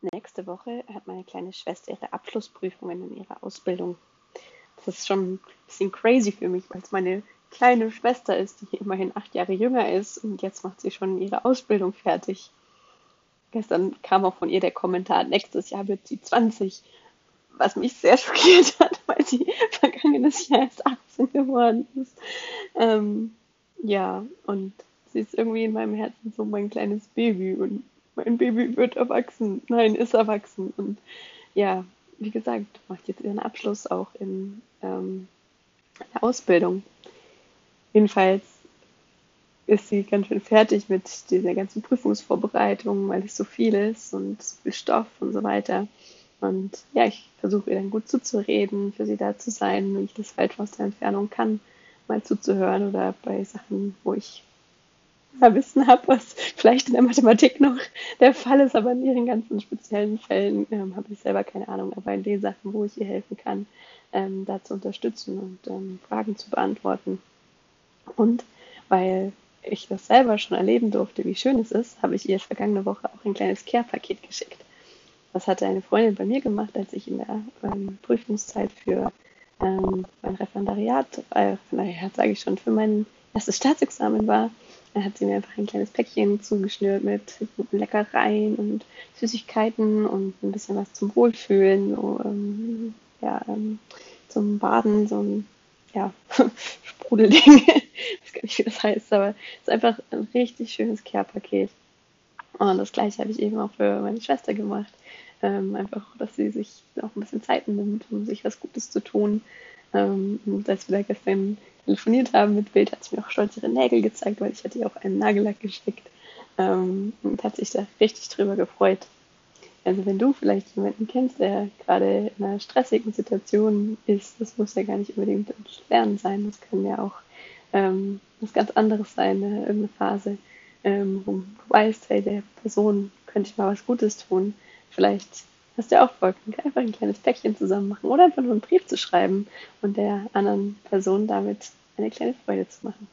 nächste Woche hat meine kleine Schwester ihre Abschlussprüfungen in ihrer Ausbildung. Das ist schon ein bisschen crazy für mich, weil es meine kleine Schwester ist, die immerhin acht Jahre jünger ist und jetzt macht sie schon ihre Ausbildung fertig. Gestern kam auch von ihr der Kommentar, nächstes Jahr wird sie 20, was mich sehr schockiert hat, weil sie vergangenes Jahr erst 18 geworden ist. Ähm, ja, und sie ist irgendwie in meinem Herzen so mein kleines Baby und mein Baby wird erwachsen. Nein, ist erwachsen. Und ja, wie gesagt, macht jetzt ihren Abschluss auch in ähm, der Ausbildung. Jedenfalls ist sie ganz schön fertig mit dieser ganzen Prüfungsvorbereitung, weil es so viel ist und so viel Stoff und so weiter. Und ja, ich versuche ihr dann gut zuzureden, für sie da zu sein, wenn ich das halt aus der Entfernung kann, mal zuzuhören oder bei Sachen, wo ich Wissen habe, was vielleicht in der Mathematik noch der Fall ist, aber in ihren ganzen speziellen Fällen ähm, habe ich selber keine Ahnung. Aber in den Sachen, wo ich ihr helfen kann, ähm, da zu unterstützen und ähm, Fragen zu beantworten. Und weil ich das selber schon erleben durfte, wie schön es ist, habe ich ihr vergangene Woche auch ein kleines Care-Paket geschickt. Das hatte eine Freundin bei mir gemacht, als ich in der ähm, Prüfungszeit für ähm, mein Referendariat, äh, naja, sage ich schon, für mein erstes Staatsexamen war. Da hat sie mir einfach ein kleines Päckchen zugeschnürt mit guten Leckereien und Süßigkeiten und ein bisschen was zum Wohlfühlen, so, ähm, ja, ähm, zum Baden, so ein ja, Sprudelding. ich weiß gar nicht, wie das heißt, aber es ist einfach ein richtig schönes Care-Paket. Und das gleiche habe ich eben auch für meine Schwester gemacht. Ähm, einfach, dass sie sich auch ein bisschen Zeit nimmt, um sich was Gutes zu tun. Ähm, und als wir da gestern telefoniert haben mit Bild, hat sie mir auch stolz ihre Nägel gezeigt, weil ich hatte ihr auch einen Nagellack geschickt. Ähm, und hat sich da richtig drüber gefreut. Also wenn du vielleicht jemanden kennst, der gerade in einer stressigen Situation ist, das muss ja gar nicht unbedingt Lernen sein, das kann ja auch ähm, was ganz anderes sein, äh, irgendeine Phase, ähm, wo du weißt, hey, der Person könnte ich mal was Gutes tun. Vielleicht du ja auch Bock, einfach ein kleines Päckchen zusammen machen oder einfach nur einen Brief zu schreiben und der anderen Person damit eine kleine Freude zu machen.